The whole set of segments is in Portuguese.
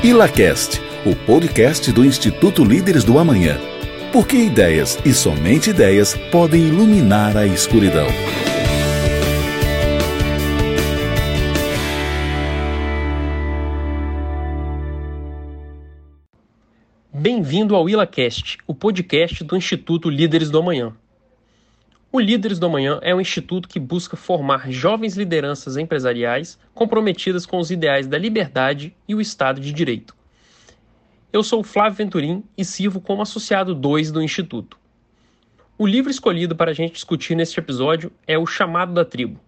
ILACAST, o podcast do Instituto Líderes do Amanhã. Porque ideias e somente ideias podem iluminar a escuridão. Bem-vindo ao ILACAST, o podcast do Instituto Líderes do Amanhã. O Líderes do Amanhã é um instituto que busca formar jovens lideranças empresariais comprometidas com os ideais da liberdade e o Estado de Direito. Eu sou Flávio Venturim e sirvo como associado 2 do Instituto. O livro escolhido para a gente discutir neste episódio é O Chamado da Tribo.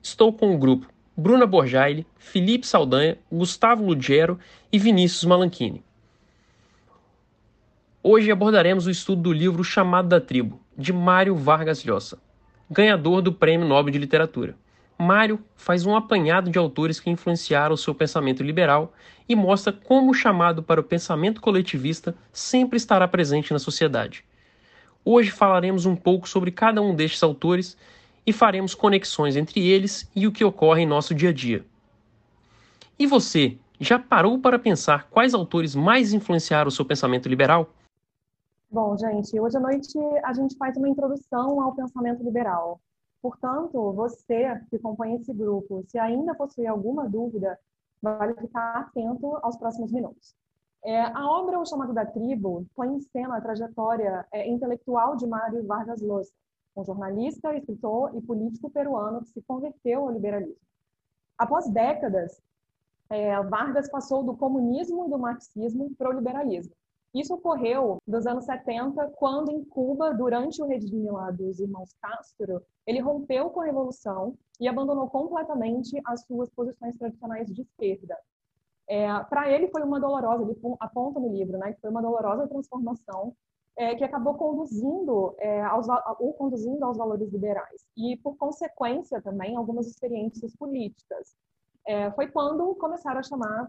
Estou com o grupo Bruna Borjaile, Felipe Saldanha, Gustavo Lugero e Vinícius Malanchini. Hoje abordaremos o estudo do livro Chamado da Tribo, de Mário Vargas Llosa, ganhador do Prêmio Nobel de Literatura. Mário faz um apanhado de autores que influenciaram o seu pensamento liberal e mostra como o chamado para o pensamento coletivista sempre estará presente na sociedade. Hoje falaremos um pouco sobre cada um destes autores e faremos conexões entre eles e o que ocorre em nosso dia a dia. E você, já parou para pensar quais autores mais influenciaram o seu pensamento liberal? Bom, gente, hoje à noite a gente faz uma introdução ao pensamento liberal. Portanto, você que acompanha esse grupo, se ainda possui alguma dúvida, vale ficar atento aos próximos minutos. É, a obra O Chamado da Tribo põe em cena a trajetória é, intelectual de Mário Vargas Llosa, um jornalista, escritor e político peruano que se converteu ao liberalismo. Após décadas, é, Vargas passou do comunismo e do marxismo para o liberalismo isso ocorreu nos anos 70, quando em Cuba, durante o regime lá dos irmãos Castro, ele rompeu com a revolução e abandonou completamente as suas posições tradicionais de esquerda. É, Para ele foi uma dolorosa, ele aponta no livro, né, que foi uma dolorosa transformação é, que acabou conduzindo é, aos, conduzindo aos valores liberais e, por consequência, também algumas experiências políticas. É, foi quando começaram a chamar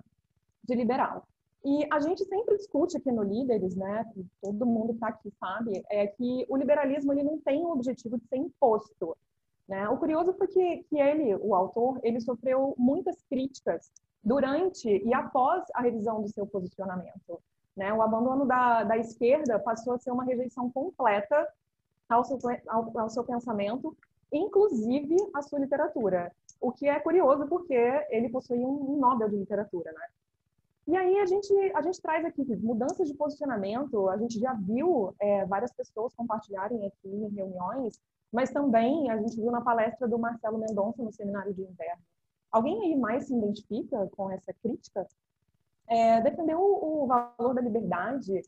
de liberal. E a gente sempre discute aqui no Líderes, né, todo mundo está aqui sabe, é que o liberalismo ele não tem o objetivo de ser imposto. Né? O curioso foi que, que ele, o autor, ele sofreu muitas críticas durante e após a revisão do seu posicionamento. Né? O abandono da, da esquerda passou a ser uma rejeição completa ao seu, ao, ao seu pensamento, inclusive a sua literatura. O que é curioso porque ele possui um Nobel de literatura, né? E aí a gente, a gente traz aqui mudanças de posicionamento, a gente já viu é, várias pessoas compartilharem aqui em reuniões, mas também a gente viu na palestra do Marcelo Mendonça no seminário de inverno. Alguém aí mais se identifica com essa crítica? É, o, valor da liberdade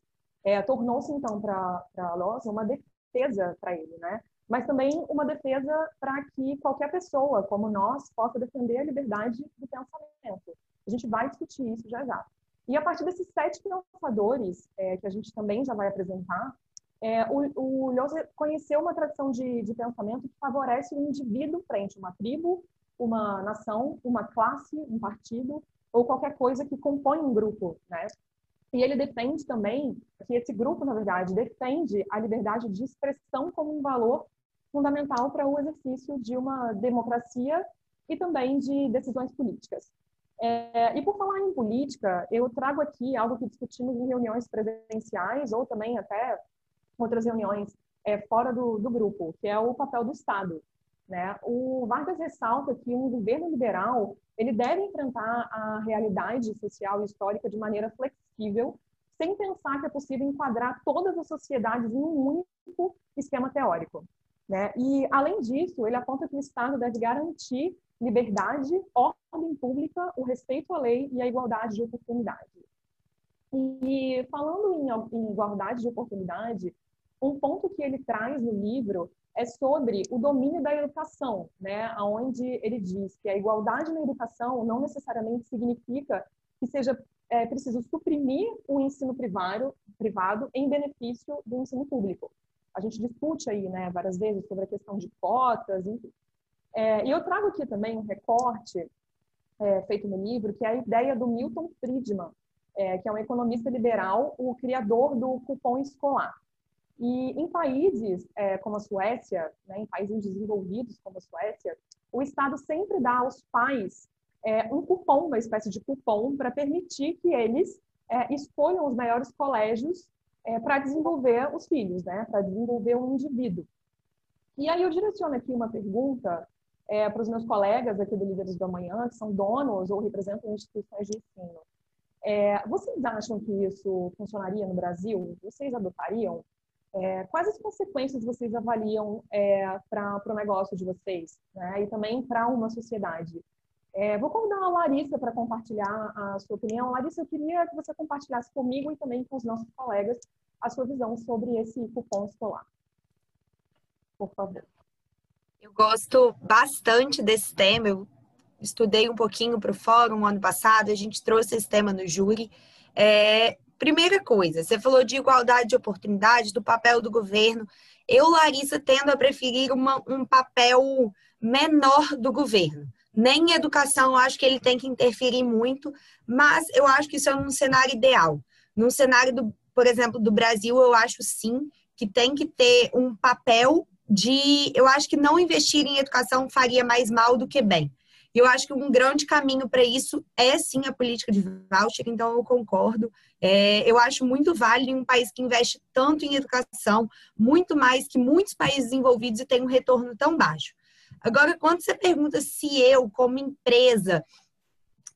é, tornou-se então para Loza uma defesa para ele, né? Mas também uma defesa para que qualquer pessoa, como nós, possa defender a liberdade do pensamento. A gente vai discutir isso já já. E a partir desses sete pensadores, é, que a gente também já vai apresentar, é, o, o Lhosa conheceu uma tradição de, de pensamento que favorece o indivíduo frente a uma tribo, uma nação, uma classe, um partido ou qualquer coisa que compõe um grupo, né? E ele defende também que esse grupo, na verdade, defende a liberdade de expressão como um valor fundamental para o exercício de uma democracia e também de decisões políticas. É, e por falar em política, eu trago aqui algo que discutimos em reuniões presenciais ou também até outras reuniões é, fora do, do, grupo, que é o papel do Estado. Né? O Vargas ressalta que um governo liberal ele deve enfrentar a realidade social e histórica de maneira flexível, sem pensar que é possível enquadrar todas as sociedades em um único esquema teórico. Né? E, além disso, ele aponta que o Estado deve garantir liberdade, ordem pública, o respeito à lei e a igualdade de oportunidade. E falando em, em igualdade de oportunidade, um ponto que ele traz no livro é sobre o domínio da educação, né? Onde ele diz que a igualdade na educação não necessariamente significa que seja é, preciso suprimir o ensino privado, privado em benefício do ensino público. A gente discute aí, né, várias vezes sobre a questão de cotas, enfim. É, e eu trago aqui também um recorte é, feito no livro, que é a ideia do Milton Friedman, é, que é um economista liberal, o criador do cupom escolar. E em países é, como a Suécia, né, em países desenvolvidos como a Suécia, o Estado sempre dá aos pais é, um cupom, uma espécie de cupom, para permitir que eles é, escolham os melhores colégios para desenvolver os filhos, né? para desenvolver um indivíduo. E aí eu direciono aqui uma pergunta é, para os meus colegas aqui do Líderes do Amanhã, que são donos ou representam instituições de ensino. É, vocês acham que isso funcionaria no Brasil? Vocês adotariam? É, quais as consequências vocês avaliam é, para o negócio de vocês né? e também para uma sociedade? É, vou convidar a Larissa para compartilhar a sua opinião. Larissa, eu queria que você compartilhasse comigo e também com os nossos colegas a sua visão sobre esse cupom escolar. Por favor. Eu gosto bastante desse tema. Eu estudei um pouquinho para o fórum ano passado, a gente trouxe esse tema no júri. É, primeira coisa, você falou de igualdade de oportunidades, do papel do governo. Eu, Larissa, tendo a preferir uma, um papel menor do governo. Nem em educação eu acho que ele tem que interferir muito, mas eu acho que isso é um cenário ideal. Num cenário, do, por exemplo, do Brasil, eu acho sim que tem que ter um papel de. Eu acho que não investir em educação faria mais mal do que bem. E eu acho que um grande caminho para isso é sim a política de voucher, então eu concordo. É, eu acho muito válido em um país que investe tanto em educação, muito mais que muitos países desenvolvidos e tem um retorno tão baixo. Agora, quando você pergunta se eu, como empresa,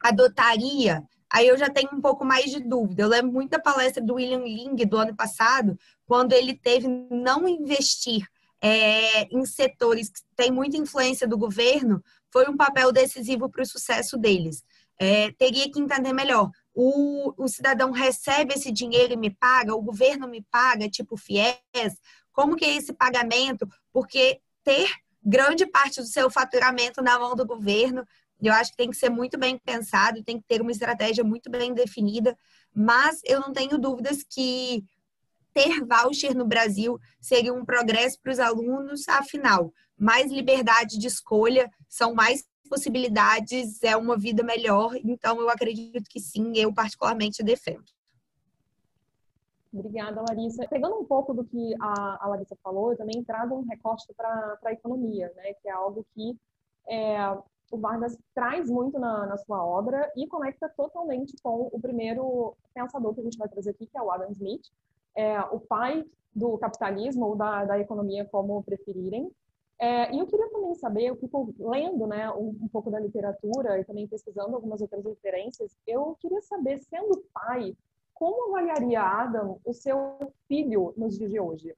adotaria, aí eu já tenho um pouco mais de dúvida. Eu lembro muito da palestra do William Ling do ano passado, quando ele teve não investir é, em setores que têm muita influência do governo, foi um papel decisivo para o sucesso deles. É, teria que entender melhor. O, o cidadão recebe esse dinheiro e me paga, o governo me paga, tipo FIES, como que é esse pagamento? Porque ter grande parte do seu faturamento na mão do governo, eu acho que tem que ser muito bem pensado, tem que ter uma estratégia muito bem definida, mas eu não tenho dúvidas que ter voucher no Brasil seria um progresso para os alunos, afinal, mais liberdade de escolha, são mais possibilidades, é uma vida melhor. Então, eu acredito que sim, eu particularmente defendo. Obrigada, Larissa. Pegando um pouco do que a, Larissa falou, eu também trago um recorte para a economia, né, que é algo que é, o Vargas traz muito na, na, sua obra e conecta totalmente com o primeiro pensador que a gente vai trazer aqui, que é o Adam Smith, é, o pai do capitalismo ou da, da economia, como preferirem. É, e eu queria também saber, eu fico lendo né, um, um, pouco da literatura e também pesquisando algumas outras referências, eu queria saber, sendo pai, como avaliaria Adam o seu filho nos dias de hoje?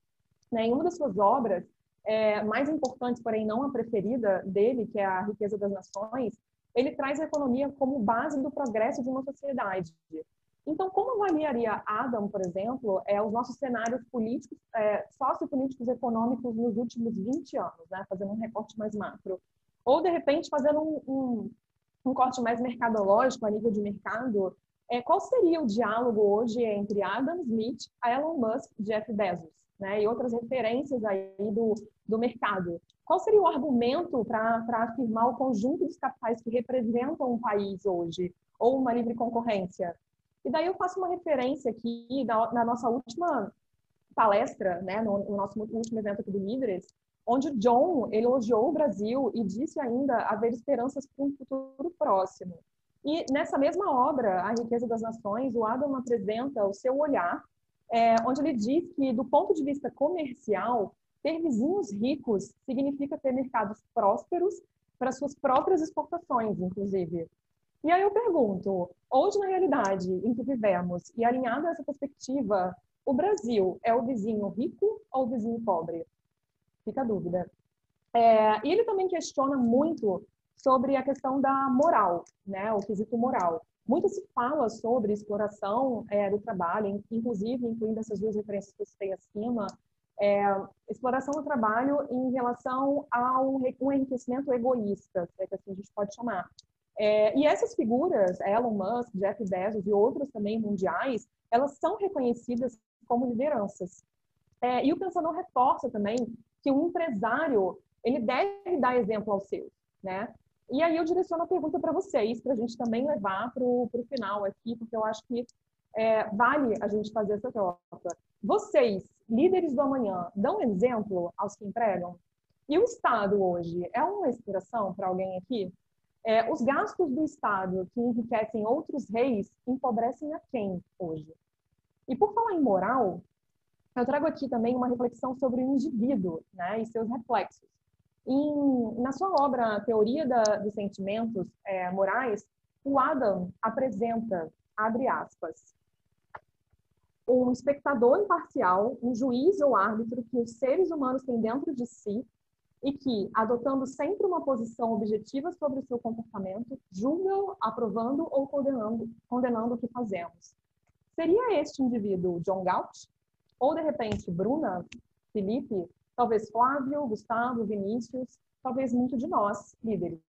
Né, em uma das suas obras, é, mais importantes, porém não a preferida dele, que é a Riqueza das Nações, ele traz a economia como base do progresso de uma sociedade. Então, como avaliaria Adam, por exemplo, é, os nossos cenários políticos, é, sociopolíticos econômicos nos últimos 20 anos, né? fazendo um recorte mais macro? Ou, de repente, fazendo um, um, um corte mais mercadológico, a nível de mercado, é, qual seria o diálogo hoje entre Adam Smith, Elon Musk, Jeff Bezos, né? e outras referências aí do, do mercado? Qual seria o argumento para afirmar o conjunto dos capitais que representam um país hoje, ou uma livre concorrência? E daí eu faço uma referência aqui na, na nossa última palestra, né, no, no, nosso último evento aqui do Líderes, onde o John elogiou o Brasil e disse ainda haver esperanças para um futuro próximo. E nessa mesma obra, A Riqueza das Nações, o Adam apresenta o seu olhar, é, onde ele diz que, do ponto de vista comercial, ter vizinhos ricos significa ter mercados prósperos para suas próprias exportações, inclusive. E aí eu pergunto, hoje na realidade em que vivemos, e alinhado a essa perspectiva, o Brasil é o vizinho rico ou o vizinho pobre? Fica a dúvida. É, e ele também questiona muito sobre a questão da moral, né, o quesito moral. Muito se fala sobre exploração é, do trabalho, inclusive incluindo essas duas referências que eu citei acima, é, exploração do trabalho em relação ao um enriquecimento egoísta, é que assim a gente pode chamar. É, e essas figuras, Elon Musk, Jeff Bezos e outros também mundiais, elas são reconhecidas como lideranças. É, e o pensador reforça também que o empresário ele deve dar exemplo aos seus, né? E aí eu direciono a pergunta para vocês, para a gente também levar para o final aqui, porque eu acho que é, vale a gente fazer essa troca. Vocês, líderes do amanhã, dão exemplo aos que empregam? E o Estado hoje é uma inspiração para alguém aqui? É, os gastos do Estado que enriquecem outros reis empobrecem a quem hoje? E por falar em moral, eu trago aqui também uma reflexão sobre o indivíduo né, e seus reflexos. Em, na sua obra Teoria da, dos Sentimentos é, Morais, o Adam apresenta, abre aspas, um espectador imparcial, um juiz ou árbitro que os seres humanos têm dentro de si e que, adotando sempre uma posição objetiva sobre o seu comportamento, julgam, aprovando ou condenando, condenando o que fazemos. Seria este indivíduo John Galt? Ou, de repente, Bruna, Felipe, talvez Flávio, Gustavo, Vinícius, talvez muito de nós, líderes.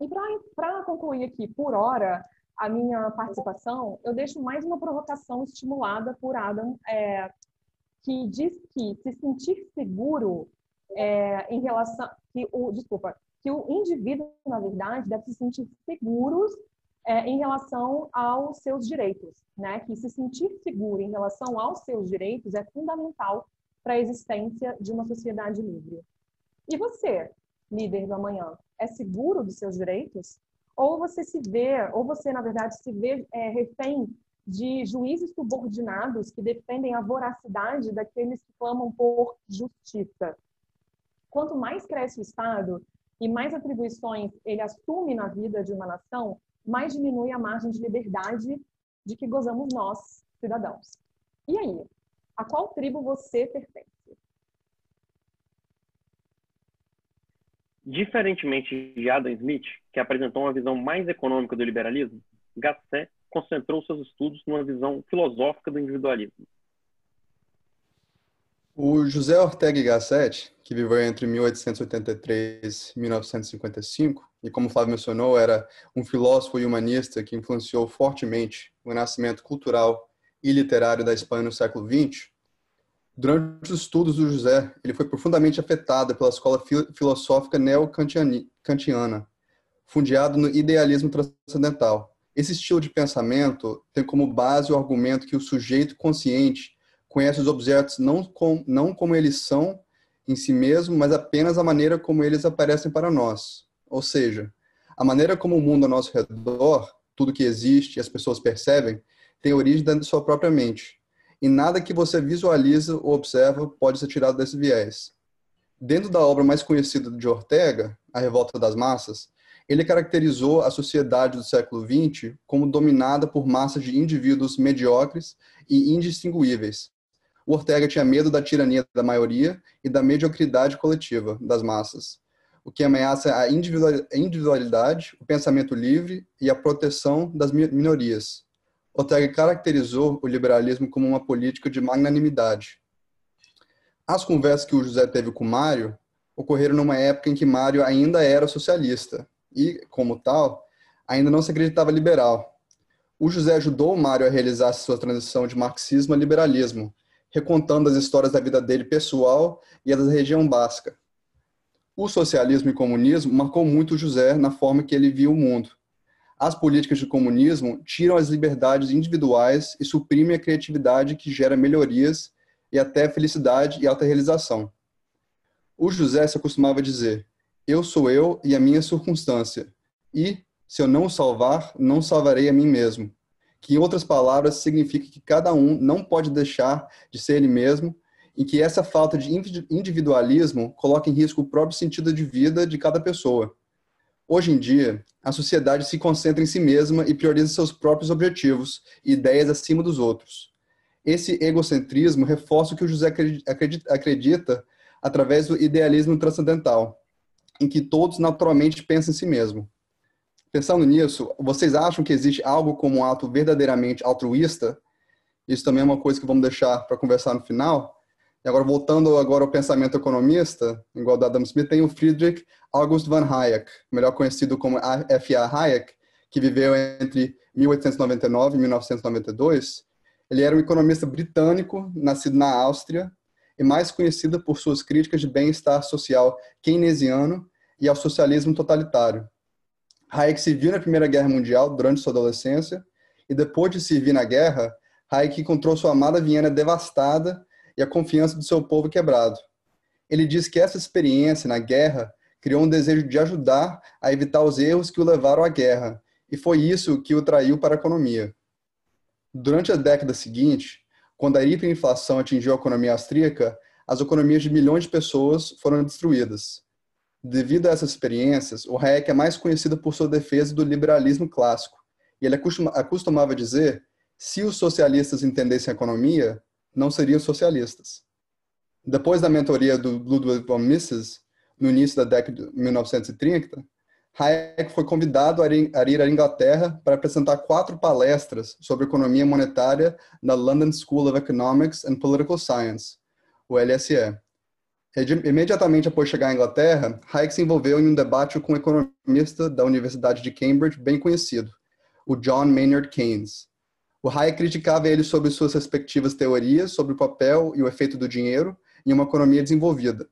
E para concluir aqui, por hora, a minha participação, eu deixo mais uma provocação estimulada por Adam, é, que diz que se sentir seguro é, em relação que o desculpa que o indivíduo na verdade deve se sentir seguros é, em relação aos seus direitos, né? Que se sentir seguro em relação aos seus direitos é fundamental para a existência de uma sociedade livre. E você, líder do amanhã, é seguro dos seus direitos? Ou você se vê, ou você na verdade se vê é, refém de juízes subordinados que defendem a voracidade daqueles que clamam por justiça? Quanto mais cresce o Estado e mais atribuições ele assume na vida de uma nação, mais diminui a margem de liberdade de que gozamos nós, cidadãos. E aí, a qual tribo você pertence? Diferentemente de Adam Smith, que apresentou uma visão mais econômica do liberalismo, Gasset concentrou seus estudos numa visão filosófica do individualismo. O José Ortega y Gasset, que viveu entre 1883 e 1955, e como o Flávio mencionou, era um filósofo e humanista que influenciou fortemente o renascimento cultural e literário da Espanha no século XX, durante os estudos do José, ele foi profundamente afetado pela escola filosófica neo-kantiana, no idealismo transcendental. Esse estilo de pensamento tem como base o argumento que o sujeito consciente conhece os objetos não, com, não como eles são em si mesmo, mas apenas a maneira como eles aparecem para nós. Ou seja, a maneira como o mundo ao nosso redor, tudo que existe e as pessoas percebem, tem origem de sua própria mente. E nada que você visualiza ou observa pode ser tirado desse viés. Dentro da obra mais conhecida de Ortega, A Revolta das Massas, ele caracterizou a sociedade do século XX como dominada por massas de indivíduos mediocres e indistinguíveis, o Ortega tinha medo da tirania da maioria e da mediocridade coletiva das massas, o que ameaça a individualidade, o pensamento livre e a proteção das minorias. Ortega caracterizou o liberalismo como uma política de magnanimidade. As conversas que o José teve com Mário ocorreram numa época em que Mário ainda era socialista e, como tal, ainda não se acreditava liberal. O José ajudou Mário a realizar sua transição de marxismo a liberalismo, recontando as histórias da vida dele pessoal e a da região basca. O socialismo e comunismo marcou muito José na forma que ele via o mundo. As políticas de comunismo tiram as liberdades individuais e suprimem a criatividade que gera melhorias e até felicidade e alta realização. O José se acostumava a dizer: Eu sou eu e a minha circunstância, e, se eu não salvar, não salvarei a mim mesmo que outras palavras significa que cada um não pode deixar de ser ele mesmo e que essa falta de individualismo coloca em risco o próprio sentido de vida de cada pessoa. Hoje em dia, a sociedade se concentra em si mesma e prioriza seus próprios objetivos e ideias acima dos outros. Esse egocentrismo reforça o que o José acredita através do idealismo transcendental, em que todos naturalmente pensam em si mesmo. Pensando nisso, vocês acham que existe algo como um ato verdadeiramente altruísta? Isso também é uma coisa que vamos deixar para conversar no final. E agora, voltando agora ao pensamento economista, igual da Adam Smith, tem o Friedrich August von Hayek, melhor conhecido como F.A. Hayek, que viveu entre 1899 e 1992. Ele era um economista britânico, nascido na Áustria, e mais conhecido por suas críticas de bem-estar social keynesiano e ao socialismo totalitário. Hayek serviu na Primeira Guerra Mundial durante sua adolescência e depois de servir na guerra, Hayek encontrou sua amada Viena devastada e a confiança do seu povo quebrado. Ele diz que essa experiência na guerra criou um desejo de ajudar a evitar os erros que o levaram à guerra, e foi isso que o traiu para a economia. Durante a década seguinte, quando a hiperinflação atingiu a economia austríaca, as economias de milhões de pessoas foram destruídas. Devido a essas experiências, o Hayek é mais conhecido por sua defesa do liberalismo clássico, e ele acostumava dizer: se os socialistas entendessem a economia, não seriam socialistas. Depois da mentoria do Ludwig von Mises, no início da década de 1930, Hayek foi convidado a ir à Inglaterra para apresentar quatro palestras sobre economia monetária na London School of Economics and Political Science, o LSE. Imediatamente após chegar à Inglaterra, Hayek se envolveu em um debate com um economista da Universidade de Cambridge bem conhecido, o John Maynard Keynes. O Hayek criticava ele sobre suas respectivas teorias sobre o papel e o efeito do dinheiro em uma economia desenvolvida.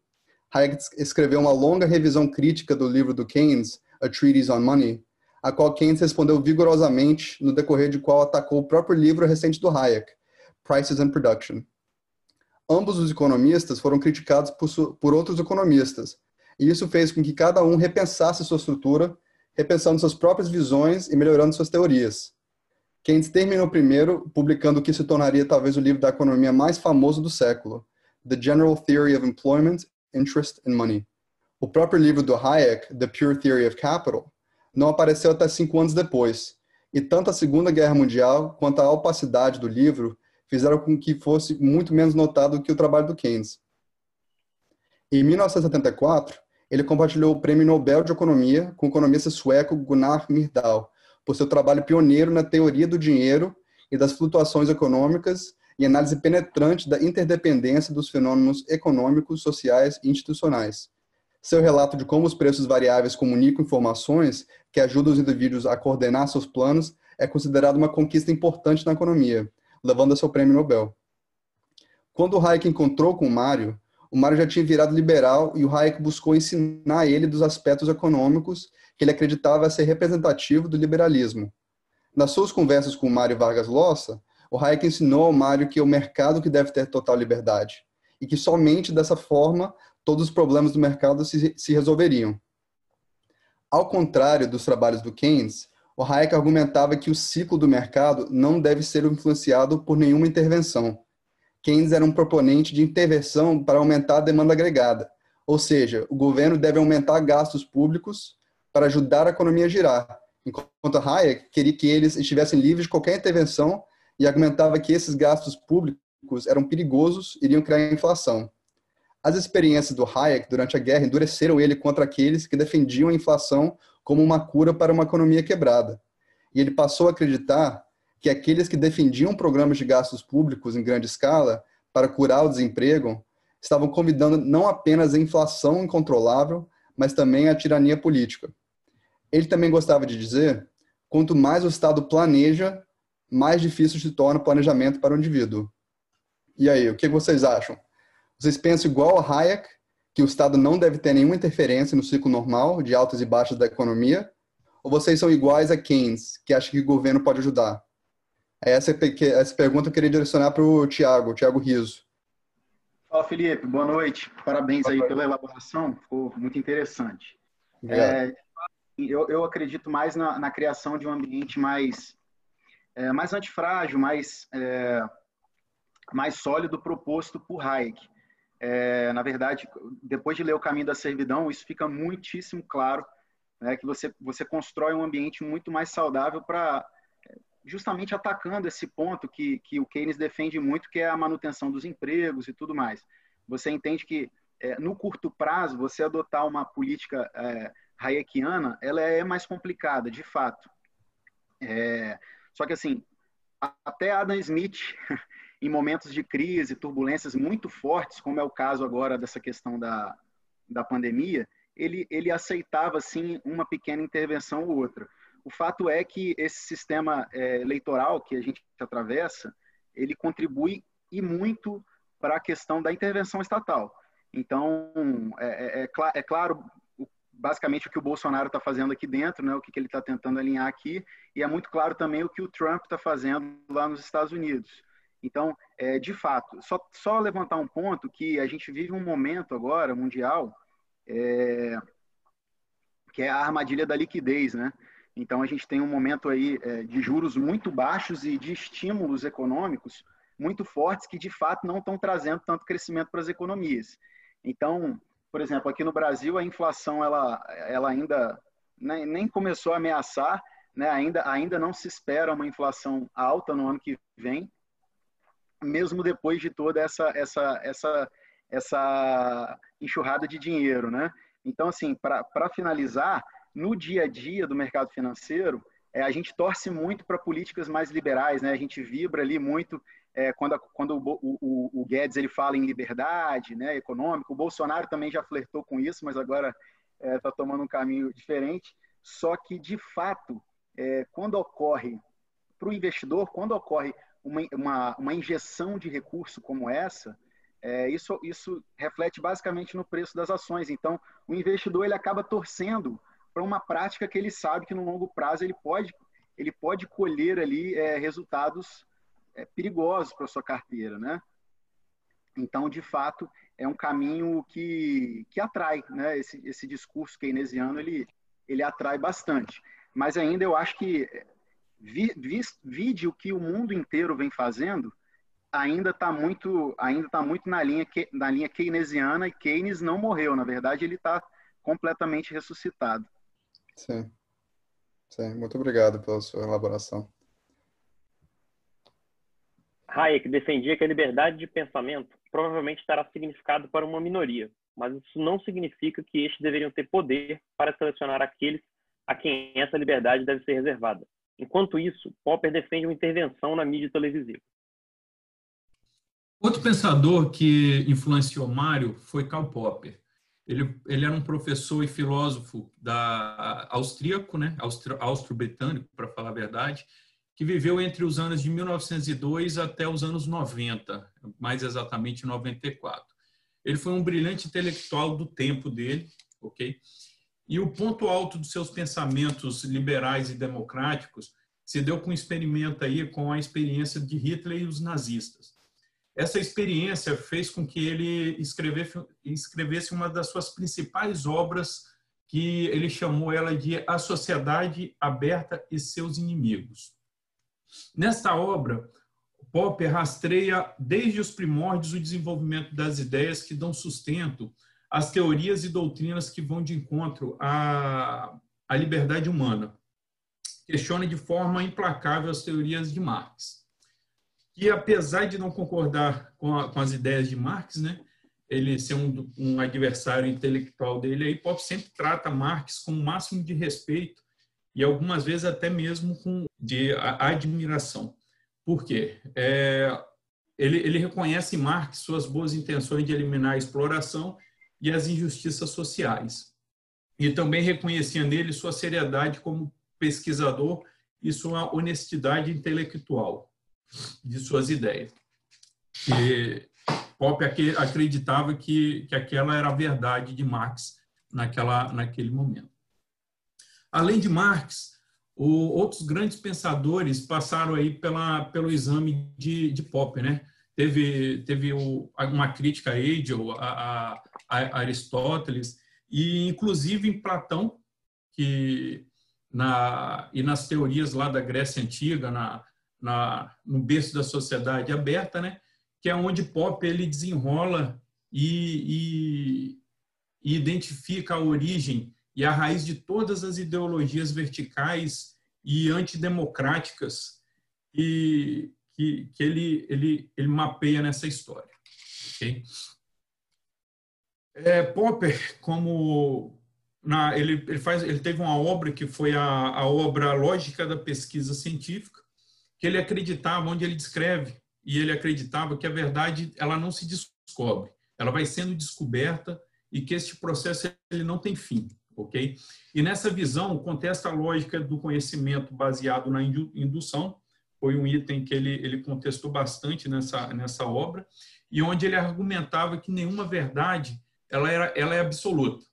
Hayek escreveu uma longa revisão crítica do livro do Keynes, A Treatise on Money, a qual Keynes respondeu vigorosamente, no decorrer de qual atacou o próprio livro recente do Hayek, Prices and Production. Ambos os economistas foram criticados por, por outros economistas, e isso fez com que cada um repensasse sua estrutura, repensando suas próprias visões e melhorando suas teorias. Keynes terminou primeiro publicando o que se tornaria talvez o livro da economia mais famoso do século, The General Theory of Employment, Interest and Money. O próprio livro do Hayek, The Pure Theory of Capital, não apareceu até cinco anos depois, e tanto a Segunda Guerra Mundial quanto a opacidade do livro fizeram com que fosse muito menos notado que o trabalho do Keynes. Em 1974, ele compartilhou o Prêmio Nobel de Economia com o economista sueco Gunnar Myrdal, por seu trabalho pioneiro na teoria do dinheiro e das flutuações econômicas e análise penetrante da interdependência dos fenômenos econômicos, sociais e institucionais. Seu relato de como os preços variáveis comunicam informações que ajudam os indivíduos a coordenar seus planos é considerado uma conquista importante na economia, levando seu prêmio Nobel. Quando o Hayek encontrou com o Mário, o Mário já tinha virado liberal e o Hayek buscou ensinar ele dos aspectos econômicos que ele acreditava ser representativo do liberalismo. Nas suas conversas com o Mário Vargas Llosa, o Hayek ensinou ao Mário que é o mercado que deve ter total liberdade e que somente dessa forma todos os problemas do mercado se, se resolveriam. Ao contrário dos trabalhos do Keynes, o Hayek argumentava que o ciclo do mercado não deve ser influenciado por nenhuma intervenção. Keynes era um proponente de intervenção para aumentar a demanda agregada, ou seja, o governo deve aumentar gastos públicos para ajudar a economia a girar, enquanto Hayek queria que eles estivessem livres de qualquer intervenção e argumentava que esses gastos públicos eram perigosos e iriam criar inflação. As experiências do Hayek durante a guerra endureceram ele contra aqueles que defendiam a inflação como uma cura para uma economia quebrada. E ele passou a acreditar que aqueles que defendiam programas de gastos públicos em grande escala para curar o desemprego estavam convidando não apenas a inflação incontrolável, mas também a tirania política. Ele também gostava de dizer: quanto mais o Estado planeja, mais difícil se torna o planejamento para o indivíduo. E aí, o que vocês acham? Vocês pensam igual a Hayek, que o Estado não deve ter nenhuma interferência no ciclo normal de altas e baixas da economia? Ou vocês são iguais a Keynes, que acha que o governo pode ajudar? Essa, essa pergunta eu queria direcionar para o Tiago, Tiago Riso. Fala, Felipe. Boa noite. Parabéns aí pela elaboração. Ficou muito interessante. É, eu, eu, acredito mais na, na, criação de um ambiente mais é, mais antifrágil, mais, é, mais sólido proposto por Hayek. É, na verdade, depois de ler O Caminho da Servidão, isso fica muitíssimo claro, né, que você, você constrói um ambiente muito mais saudável para justamente atacando esse ponto que, que o Keynes defende muito, que é a manutenção dos empregos e tudo mais. Você entende que é, no curto prazo, você adotar uma política é, hayekiana, ela é mais complicada, de fato. É, só que, assim, até Adam Smith, em momentos de crise, turbulências muito fortes, como é o caso agora dessa questão da, da pandemia, ele, ele aceitava, sim, uma pequena intervenção ou outra. O fato é que esse sistema é, eleitoral que a gente atravessa, ele contribui e muito para a questão da intervenção estatal. Então, é, é, é, é claro, basicamente o que o Bolsonaro está fazendo aqui dentro, né, o que, que ele está tentando alinhar aqui, e é muito claro também o que o Trump está fazendo lá nos Estados Unidos. Então, é, de fato, só, só levantar um ponto que a gente vive um momento agora mundial é, que é a armadilha da liquidez, né? Então a gente tem um momento aí é, de juros muito baixos e de estímulos econômicos muito fortes que de fato não estão trazendo tanto crescimento para as economias. Então, por exemplo, aqui no Brasil a inflação ela, ela ainda nem, nem começou a ameaçar, né? ainda, ainda não se espera uma inflação alta no ano que vem, mesmo depois de toda essa, essa, essa, essa enxurrada de dinheiro. Né? Então, assim, para finalizar, no dia a dia do mercado financeiro, é, a gente torce muito para políticas mais liberais, né? A gente vibra ali muito é, quando, a, quando o, o, o, Guedes ele fala em liberdade, né, econômico. O Bolsonaro também já flertou com isso, mas agora está é, tá tomando um caminho diferente. Só que, de fato, é, quando ocorre para o investidor, quando ocorre uma, uma, uma, injeção de recurso como essa, é, isso, isso reflete basicamente no preço das ações. Então, o investidor ele acaba torcendo para uma prática que ele sabe que no longo prazo ele pode, ele pode colher ali é, resultados é, perigosos para sua carteira, né? Então, de fato, é um caminho que, que atrai, né? Esse, esse discurso keynesiano, ele, ele atrai bastante. Mas ainda eu acho que, vi, vi, vide o que o mundo inteiro vem fazendo, ainda está muito, ainda tá muito na linha, na linha keynesiana e Keynes não morreu. Na verdade, ele está completamente ressuscitado. Sim. Sim. Muito obrigado pela sua elaboração. Hayek defendia que a liberdade de pensamento provavelmente terá significado para uma minoria, mas isso não significa que estes deveriam ter poder para selecionar aqueles a quem essa liberdade deve ser reservada. Enquanto isso, Popper defende uma intervenção na mídia televisiva. Outro pensador que influenciou Mário foi Karl Popper. Ele, ele era um professor e filósofo da austríaco, né, austro-britânico, para falar a verdade, que viveu entre os anos de 1902 até os anos 90, mais exatamente 94. Ele foi um brilhante intelectual do tempo dele, ok? E o ponto alto dos seus pensamentos liberais e democráticos se deu com um experimento aí com a experiência de Hitler e os nazistas. Essa experiência fez com que ele escrevesse uma das suas principais obras, que ele chamou ela de A Sociedade Aberta e Seus Inimigos. Nesta obra, Popper rastreia desde os primórdios o desenvolvimento das ideias que dão sustento às teorias e doutrinas que vão de encontro à, à liberdade humana. Questiona de forma implacável as teorias de Marx. Que, apesar de não concordar com, a, com as ideias de Marx, né, ele ser um, um adversário intelectual dele, aí Popper sempre trata Marx com o máximo de respeito e algumas vezes até mesmo com de admiração. Por quê? É, ele, ele reconhece em Marx suas boas intenções de eliminar a exploração e as injustiças sociais. E também reconhecia nele sua seriedade como pesquisador e sua honestidade intelectual de suas ideias. E Pop acreditava que, que aquela era a verdade de Marx naquela, naquele momento. Além de Marx, o, outros grandes pensadores passaram aí pela, pelo exame de, de Popper, né? Teve, teve o, uma crítica a Hegel, a, a, Aristóteles, e inclusive em Platão, que na, e nas teorias lá da Grécia Antiga, na, na, no berço da sociedade aberta, né? que é onde Popper ele desenrola e, e, e identifica a origem e a raiz de todas as ideologias verticais e antidemocráticas que, que, que ele, ele, ele mapeia nessa história. Okay? É, Popper, como na, ele, ele, faz, ele teve uma obra que foi a, a obra Lógica da Pesquisa Científica, que ele acreditava, onde ele descreve, e ele acreditava que a verdade ela não se descobre, ela vai sendo descoberta e que este processo ele não tem fim ok? E nessa visão, contesta a lógica do conhecimento baseado na indução, foi um item que ele, ele contestou bastante nessa, nessa obra, e onde ele argumentava que nenhuma verdade ela, era, ela é absoluta,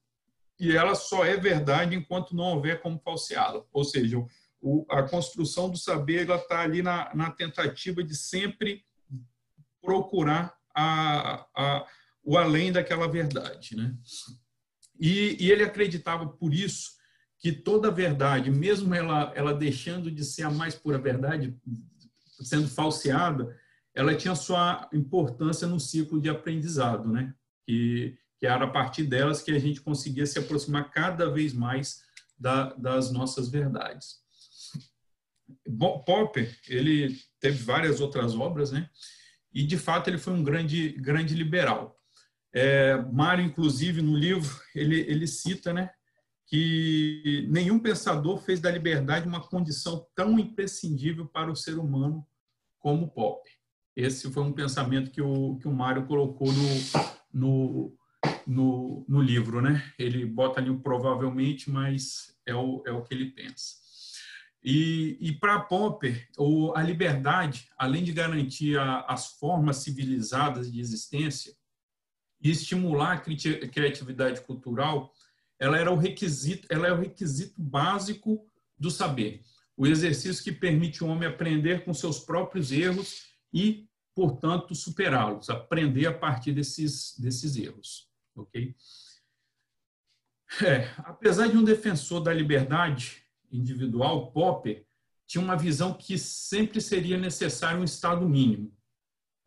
e ela só é verdade enquanto não houver como falseá-la, ou seja, o, a construção do saber está ali na, na tentativa de sempre procurar a, a, o além daquela verdade, né? E, e ele acreditava, por isso, que toda verdade, mesmo ela, ela deixando de ser a mais pura verdade, sendo falseada, ela tinha sua importância no ciclo de aprendizado, né? Que, que era a partir delas que a gente conseguia se aproximar cada vez mais da, das nossas verdades. Popper, ele teve várias outras obras, né? E de fato ele foi um grande, grande liberal. É, Mário, inclusive, no livro, ele, ele cita, né? Que nenhum pensador fez da liberdade uma condição tão imprescindível para o ser humano como Popper. Esse foi um pensamento que o, que o Mário colocou no, no, no, no livro, né? Ele bota ali o provavelmente, mas é o, é o que ele pensa. E, e para Popper, o, a liberdade, além de garantir a, as formas civilizadas de existência e estimular a criatividade cultural, ela era o requisito, ela é o requisito básico do saber. O exercício que permite o homem aprender com seus próprios erros e, portanto, superá-los, aprender a partir desses, desses erros. Ok? É, apesar de um defensor da liberdade individual, Popper tinha uma visão que sempre seria necessário um Estado mínimo.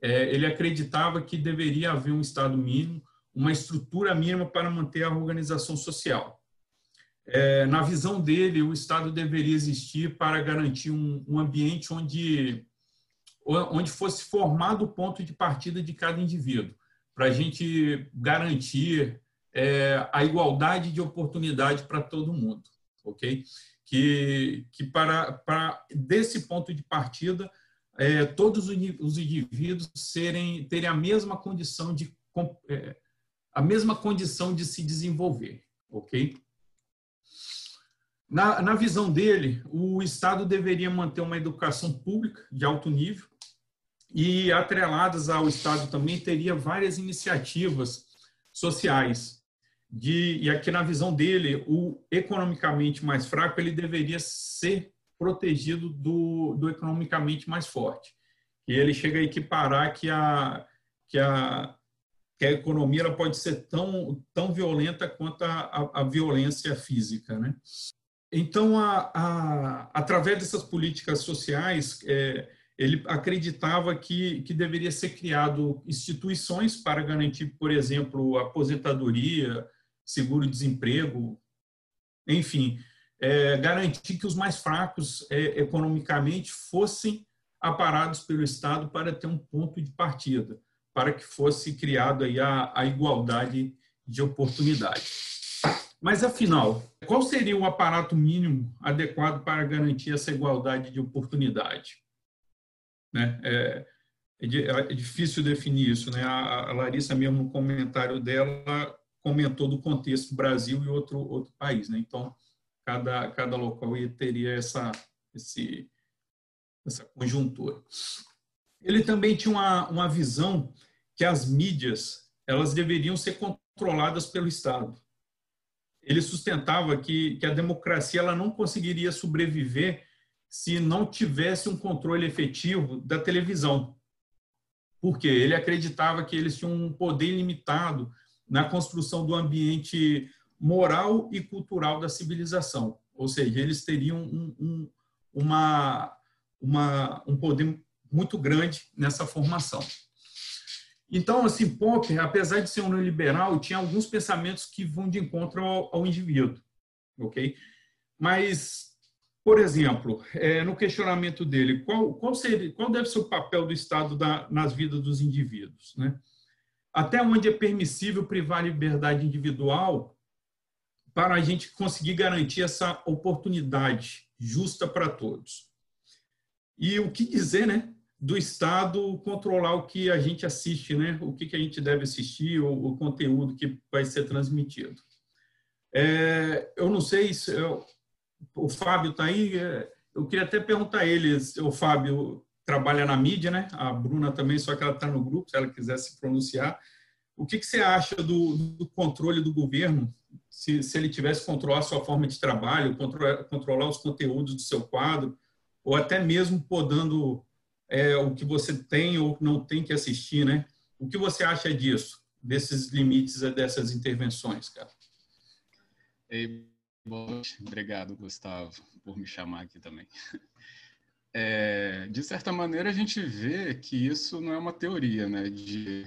É, ele acreditava que deveria haver um Estado mínimo, uma estrutura mínima para manter a organização social. É, na visão dele, o Estado deveria existir para garantir um, um ambiente onde, onde fosse formado o ponto de partida de cada indivíduo, para a gente garantir é, a igualdade de oportunidade para todo mundo, ok? Que, que para, para desse ponto de partida é, todos os indivíduos serem terem a mesma condição de é, a mesma condição de se desenvolver, ok? Na, na visão dele, o Estado deveria manter uma educação pública de alto nível e atreladas ao Estado também teria várias iniciativas sociais de, e aqui na visão dele, o economicamente mais fraco ele deveria ser protegido do, do economicamente mais forte. E ele chega a equiparar que a, que a, que a economia ela pode ser tão, tão violenta quanto a, a, a violência física. Né? Então, a, a, através dessas políticas sociais, é, ele acreditava que, que deveria ser criado instituições para garantir, por exemplo, aposentadoria, seguro-desemprego, enfim, é, garantir que os mais fracos é, economicamente fossem aparados pelo Estado para ter um ponto de partida, para que fosse criado aí a, a igualdade de oportunidade. Mas, afinal, qual seria o aparato mínimo adequado para garantir essa igualdade de oportunidade? Né? É, é, é difícil definir isso. Né? A Larissa, mesmo no comentário dela, comentou do contexto Brasil e outro, outro país. Né? Então, cada, cada local teria essa, esse, essa conjuntura. Ele também tinha uma, uma visão que as mídias elas deveriam ser controladas pelo Estado. Ele sustentava que, que a democracia ela não conseguiria sobreviver se não tivesse um controle efetivo da televisão. Porque ele acreditava que eles tinham um poder ilimitado na construção do ambiente moral e cultural da civilização. Ou seja, eles teriam um, um, uma, uma, um poder muito grande nessa formação. Então, assim, Popper, apesar de ser um neoliberal, tinha alguns pensamentos que vão de encontro ao, ao indivíduo, ok? Mas, por exemplo, é, no questionamento dele, qual, qual, seria, qual deve ser o papel do Estado da, nas vidas dos indivíduos, né? até onde é permissível privar liberdade individual para a gente conseguir garantir essa oportunidade justa para todos. E o que dizer, né, do Estado controlar o que a gente assiste, né, o que, que a gente deve assistir, o, o conteúdo que vai ser transmitido. É, eu não sei se eu, o Fábio está aí, é, eu queria até perguntar a ele, o Fábio, trabalha na mídia, né? A Bruna também, só que ela está no grupo, se ela quiser se pronunciar. O que, que você acha do, do controle do governo, se, se ele tivesse controlar a sua forma de trabalho, controlar, controlar os conteúdos do seu quadro, ou até mesmo podando é, o que você tem ou não tem que assistir, né? O que você acha disso, desses limites, dessas intervenções, cara? Boa noite. Obrigado, Gustavo, por me chamar aqui também. É, de certa maneira, a gente vê que isso não é uma teoria, né? De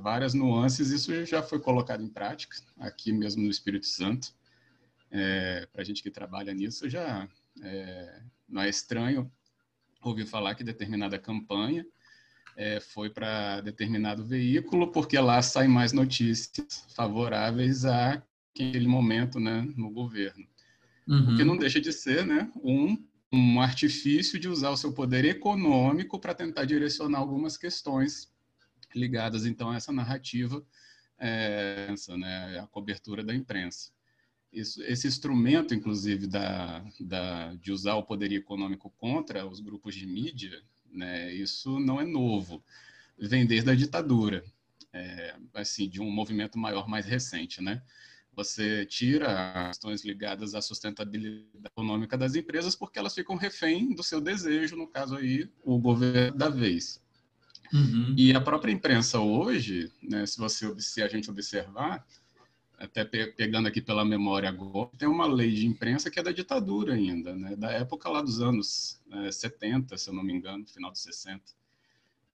várias nuances, isso já foi colocado em prática, aqui mesmo no Espírito Santo. É, Para a gente que trabalha nisso, já é, não é estranho ouvir falar que determinada campanha é, foi para determinado veículo, porque lá saem mais notícias favoráveis a aquele momento né, no governo. Uhum. Porque não deixa de ser né, um, um artifício de usar o seu poder econômico para tentar direcionar algumas questões ligadas, então, a essa narrativa, é, essa, né, a cobertura da imprensa. Isso, esse instrumento, inclusive, da, da, de usar o poder econômico contra os grupos de mídia, né, isso não é novo, vem desde a ditadura, é, assim, de um movimento maior, mais recente, né? Você tira questões ligadas à sustentabilidade econômica das empresas porque elas ficam refém do seu desejo, no caso aí, o governo da vez. Uhum. E a própria imprensa hoje, né, se, você, se a gente observar, até pegando aqui pela memória agora, tem uma lei de imprensa que é da ditadura ainda, né, da época lá dos anos é, 70, se eu não me engano, final dos 60.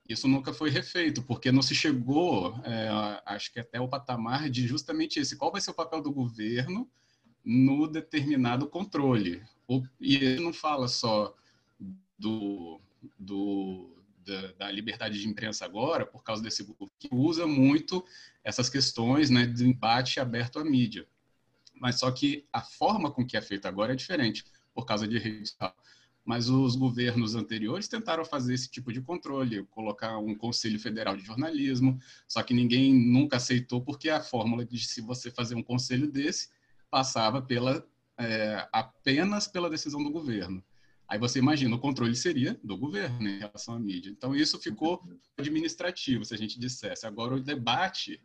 Isso nunca foi refeito, porque não se chegou, é, acho que até o patamar de justamente esse, qual vai ser o papel do governo no determinado controle. E ele não fala só do, do da, da, liberdade de imprensa agora, por causa desse grupo, que usa muito essas questões né, de embate aberto à mídia. Mas só que a forma com que é feito agora é diferente, por causa de rede social. Mas os governos anteriores tentaram fazer esse tipo de controle, colocar um Conselho Federal de Jornalismo, só que ninguém nunca aceitou, porque a fórmula de se você fazer um conselho desse passava pela, é, apenas pela decisão do governo. Aí você imagina, o controle seria do governo em relação à mídia. Então, isso ficou administrativo, se a gente dissesse. Agora, o debate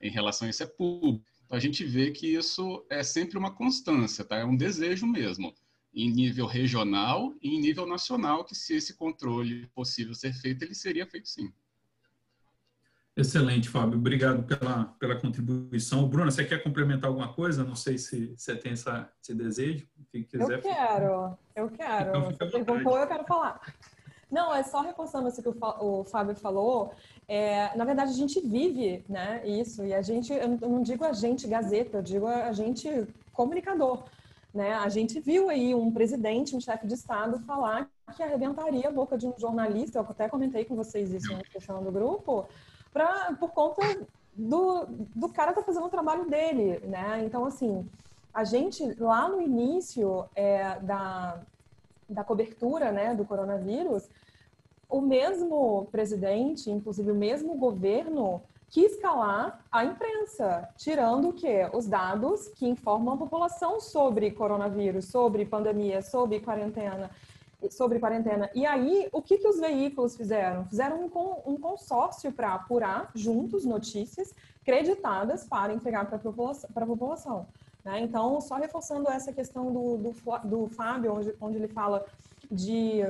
em relação a isso é público. Então, a gente vê que isso é sempre uma constância, tá? É um desejo mesmo, em nível regional e em nível nacional, que se esse controle possível ser feito, ele seria feito sim. Excelente, Fábio. Obrigado pela, pela contribuição. Bruna, você quer complementar alguma coisa? Não sei se você tem essa, esse desejo. Quem quiser. Eu quero, eu quero. Então, você perguntou, eu quero falar. Não, é só reforçando isso que o Fábio falou. É, na verdade, a gente vive né, isso. E a gente, eu não digo a gente gazeta, eu digo a gente comunicador. Né? A gente viu aí um presidente, um chefe de Estado falar que arrebentaria a boca de um jornalista. Eu até comentei com vocês isso na discussão do grupo pra, por conta do, do cara tá fazendo o trabalho dele, né? Então, assim, a gente lá no início é, da, da cobertura né, do coronavírus, o mesmo presidente, inclusive o mesmo governo, quis calar a imprensa, tirando o quê? Os dados que informam a população sobre coronavírus, sobre pandemia, sobre quarentena sobre quarentena. E aí, o que, que os veículos fizeram? Fizeram um, consórcio para apurar juntos notícias creditadas para entregar para a população. população né? Então, só reforçando essa questão do, do, do Fábio, onde, onde ele fala de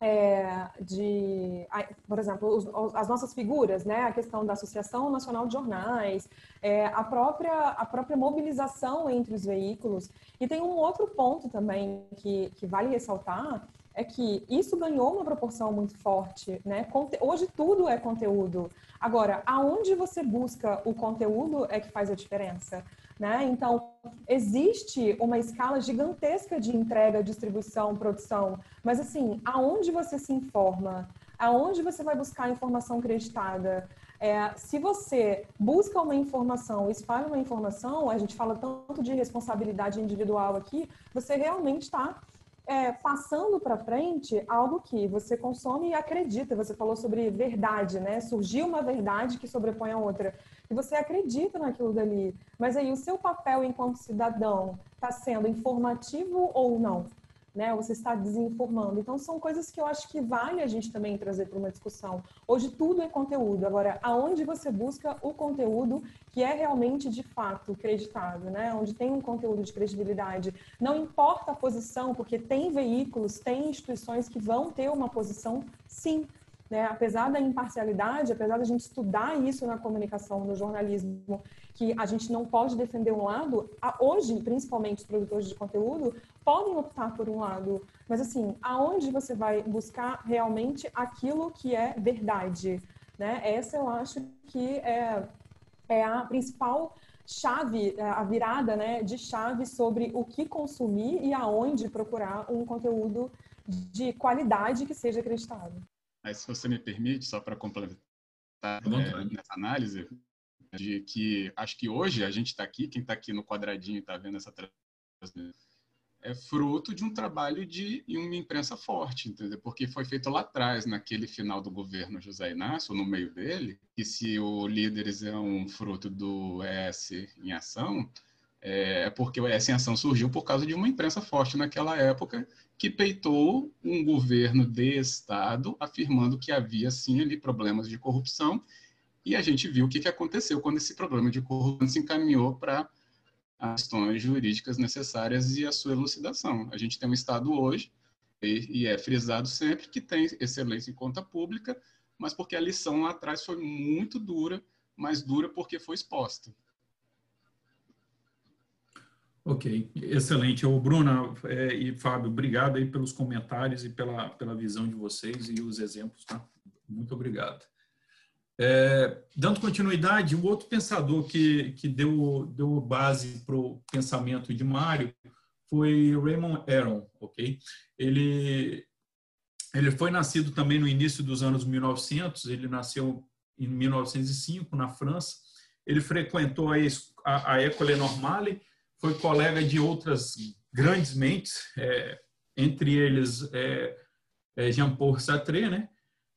é, de, por exemplo, as nossas figuras, né, a questão da Associação Nacional de Jornais, é, a, própria, a própria mobilização entre os veículos. E tem um outro ponto também que, que vale ressaltar, é que isso ganhou uma proporção muito forte, né? Hoje tudo é conteúdo. Agora, aonde você busca o conteúdo é que faz a diferença. Né? Então, existe uma escala gigantesca de entrega, distribuição, produção, mas assim, aonde você se informa? Aonde você vai buscar informação creditada? É, se você busca uma informação, espalha uma informação, a gente fala tanto de responsabilidade individual aqui, você realmente está é, passando para frente algo que você consome e acredita. Você falou sobre verdade, né? Surgiu uma verdade que sobrepõe a outra e você acredita naquilo dali. Mas aí o seu papel enquanto cidadão está sendo informativo ou não? Né? Você está desinformando. Então são coisas que eu acho que vale a gente também trazer para uma discussão. Hoje tudo é conteúdo. Agora, aonde você busca o conteúdo que é realmente de fato acreditado, né? Onde tem um conteúdo de credibilidade. Não importa a posição, porque tem veículos, tem instituições que vão ter uma posição, sim, né? Apesar da imparcialidade, apesar da gente estudar isso na comunicação, no jornalismo, que a gente não pode defender um lado, hoje, principalmente os produtores de conteúdo, podem optar por um lado. Mas assim, aonde você vai buscar realmente aquilo que é verdade? Né? Essa eu acho que é, é a principal chave, é, a virada né, de chave sobre o que consumir e aonde procurar um conteúdo de qualidade que seja acreditado. Mas se você me permite, só para complementar é, nessa análise, de que acho que hoje a gente está aqui, quem está aqui no quadradinho está vendo essa transmissão, é fruto de um trabalho de uma imprensa forte, entendeu? Porque foi feito lá atrás, naquele final do governo José Inácio, no meio dele, e se o Líderes é um fruto do ES em ação, é, é porque o ES em ação surgiu por causa de uma imprensa forte naquela época que peitou um governo de Estado afirmando que havia, sim, ali problemas de corrupção e a gente viu o que, aconteceu quando esse problema de corrupção se encaminhou para as questões jurídicas necessárias e a sua elucidação. A gente tem um Estado hoje, e, e é frisado sempre, que tem excelência em conta pública, mas porque a lição lá atrás foi muito dura, mas dura porque foi exposta. Ok, excelente. O Bruna é, e Fábio, obrigado aí pelos comentários e pela, pela visão de vocês e os exemplos, tá? Muito obrigado. É, dando continuidade, o outro pensador que, que deu, deu base para o pensamento de Mário foi Raymond Aron, ok? Ele, ele foi nascido também no início dos anos 1900, ele nasceu em 1905 na França, ele frequentou a, a, a École Normale, foi colega de outras grandes mentes, é, entre eles é, é Jean-Paul Sartre, né?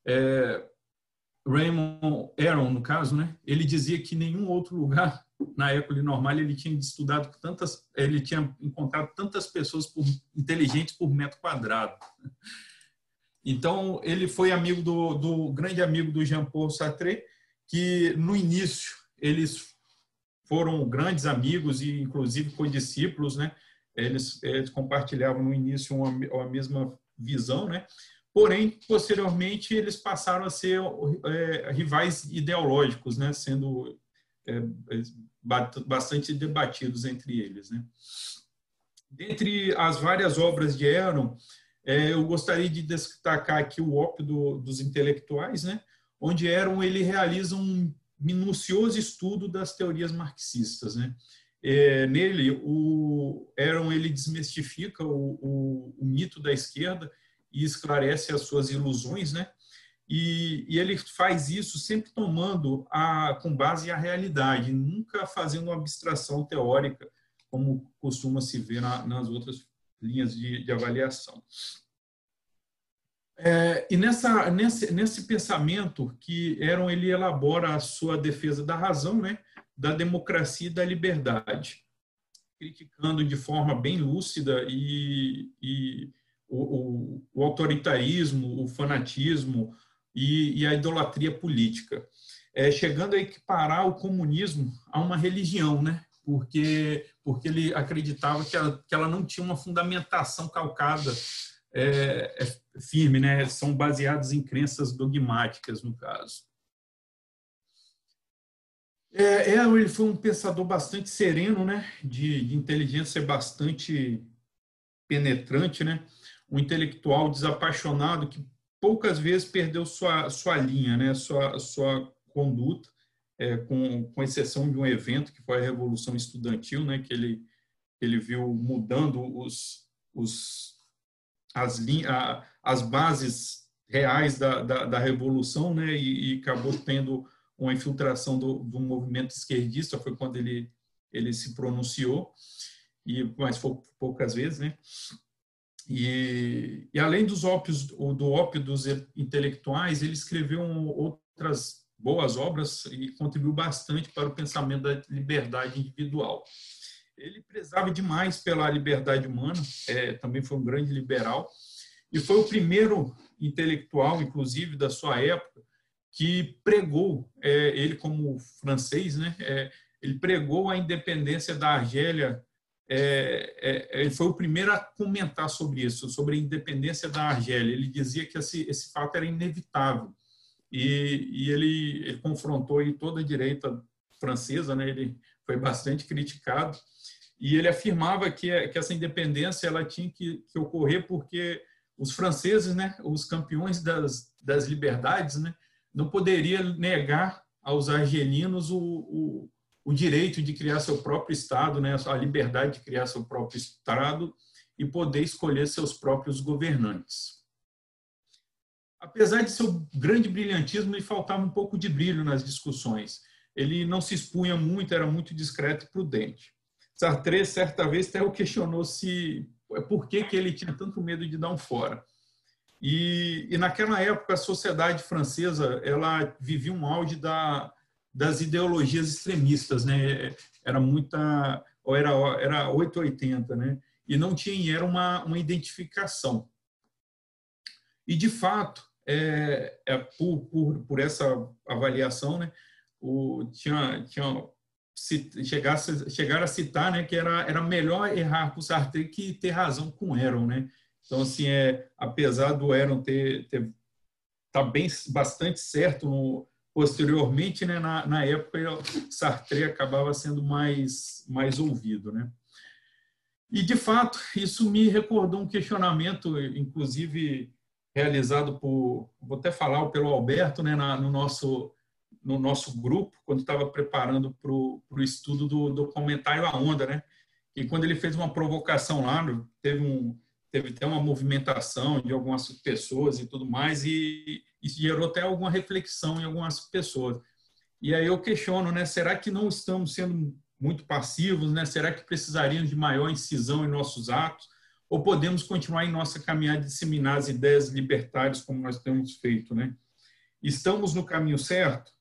É, Raymond Aron, no caso, né? Ele dizia que nenhum outro lugar na época normal ele tinha estudado tantas, ele tinha encontrado tantas pessoas por, inteligentes por metro quadrado. Então ele foi amigo do, do grande amigo do Jean-Paul Sartre, que no início eles foram grandes amigos e inclusive co-discípulos, né? Eles, eles, compartilhavam no início uma, uma mesma visão, né? Porém, posteriormente, eles passaram a ser é, rivais ideológicos, né? Sendo é, bastante debatidos entre eles, né? Dentre as várias obras de Aaron, é, eu gostaria de destacar aqui o ópio do, dos intelectuais, né? Onde Aaron ele realiza um minucioso estudo das teorias marxistas. Né? É, nele, o Aaron ele desmistifica o, o, o, mito da esquerda e esclarece as suas ilusões, né? E, e, ele faz isso sempre tomando a, com base a realidade, nunca fazendo uma abstração teórica, como costuma se ver na, nas outras linhas de, de avaliação. É, e nessa, nesse, nesse pensamento que Eron ele elabora a sua defesa da razão, né, da democracia e da liberdade, criticando de forma bem lúcida e, e o, o, o, autoritarismo, o fanatismo e, e a idolatria política, é, chegando a equiparar o comunismo a uma religião, né, porque porque ele acreditava que ela, que ela não tinha uma fundamentação calcada é, é firme, né? São baseados em crenças dogmáticas, no caso. É, é, ele foi um pensador bastante sereno, né? De, de inteligência bastante penetrante, né? Um intelectual desapaixonado que poucas vezes perdeu sua, sua linha, né? Sua, sua conduta, é, com, com exceção de um evento que foi a Revolução Estudantil, né? Que ele, ele viu mudando os, os as, a, as bases reais da, da, da revolução, né, e, e, acabou tendo uma infiltração do, do movimento esquerdista, foi quando ele, ele se pronunciou, e mas foi poucas vezes, né, e, e além dos ópios, do ópio dos intelectuais, ele escreveu outras boas obras e contribuiu bastante para o pensamento da liberdade individual. Ele prezava demais pela liberdade humana, é, também foi um grande liberal, e foi o primeiro intelectual, inclusive, da sua época, que pregou, é, ele como francês, né, é, ele pregou a independência da Argélia é, é, ele foi o primeiro a comentar sobre isso, sobre a independência da Argélia. Ele dizia que esse, esse fato era inevitável e, e ele, ele, confrontou aí toda a direita francesa, né? Ele foi bastante criticado e ele afirmava que, que essa independência ela tinha que, que ocorrer porque os franceses, né, os campeões das, das liberdades, né, não poderia negar aos argelinos o, o o direito de criar seu próprio Estado, né, a liberdade de criar seu próprio Estado e poder escolher seus próprios governantes. Apesar de seu grande brilhantismo, lhe faltava um pouco de brilho nas discussões. Ele não se expunha muito, era muito discreto e prudente. Sartre, certa vez, até o questionou se por que, que ele tinha tanto medo de dar um fora. E, e naquela época, a sociedade francesa ela vivia um auge da, das ideologias extremistas, né? Era muita, ou era era 880, né? E não tinha era uma uma identificação. E de fato, é, é por, por, por essa avaliação, né? O tinha tinha se chegasse chegar a citar, né, que era era melhor errar com Sartre que ter razão com Eron, né? Então assim é apesar do Eron ter, ter tá bem bastante certo no, posteriormente, né, na, na época, Sartre acabava sendo mais, mais ouvido. Né? E, de fato, isso me recordou um questionamento, inclusive realizado por, vou até falar pelo Alberto, né, na, no, nosso, no nosso grupo, quando estava preparando para o estudo do, do comentário à onda, né? E quando ele fez uma provocação lá, teve um, teve até uma movimentação de algumas pessoas e tudo mais, e isso gerou até alguma reflexão em algumas pessoas. E aí eu questiono, né, será que não estamos sendo muito passivos, né? Será que precisaríamos de maior incisão em nossos atos? Ou podemos continuar em nossa caminhada de disseminar as ideias libertárias como nós temos feito, né? Estamos no caminho certo?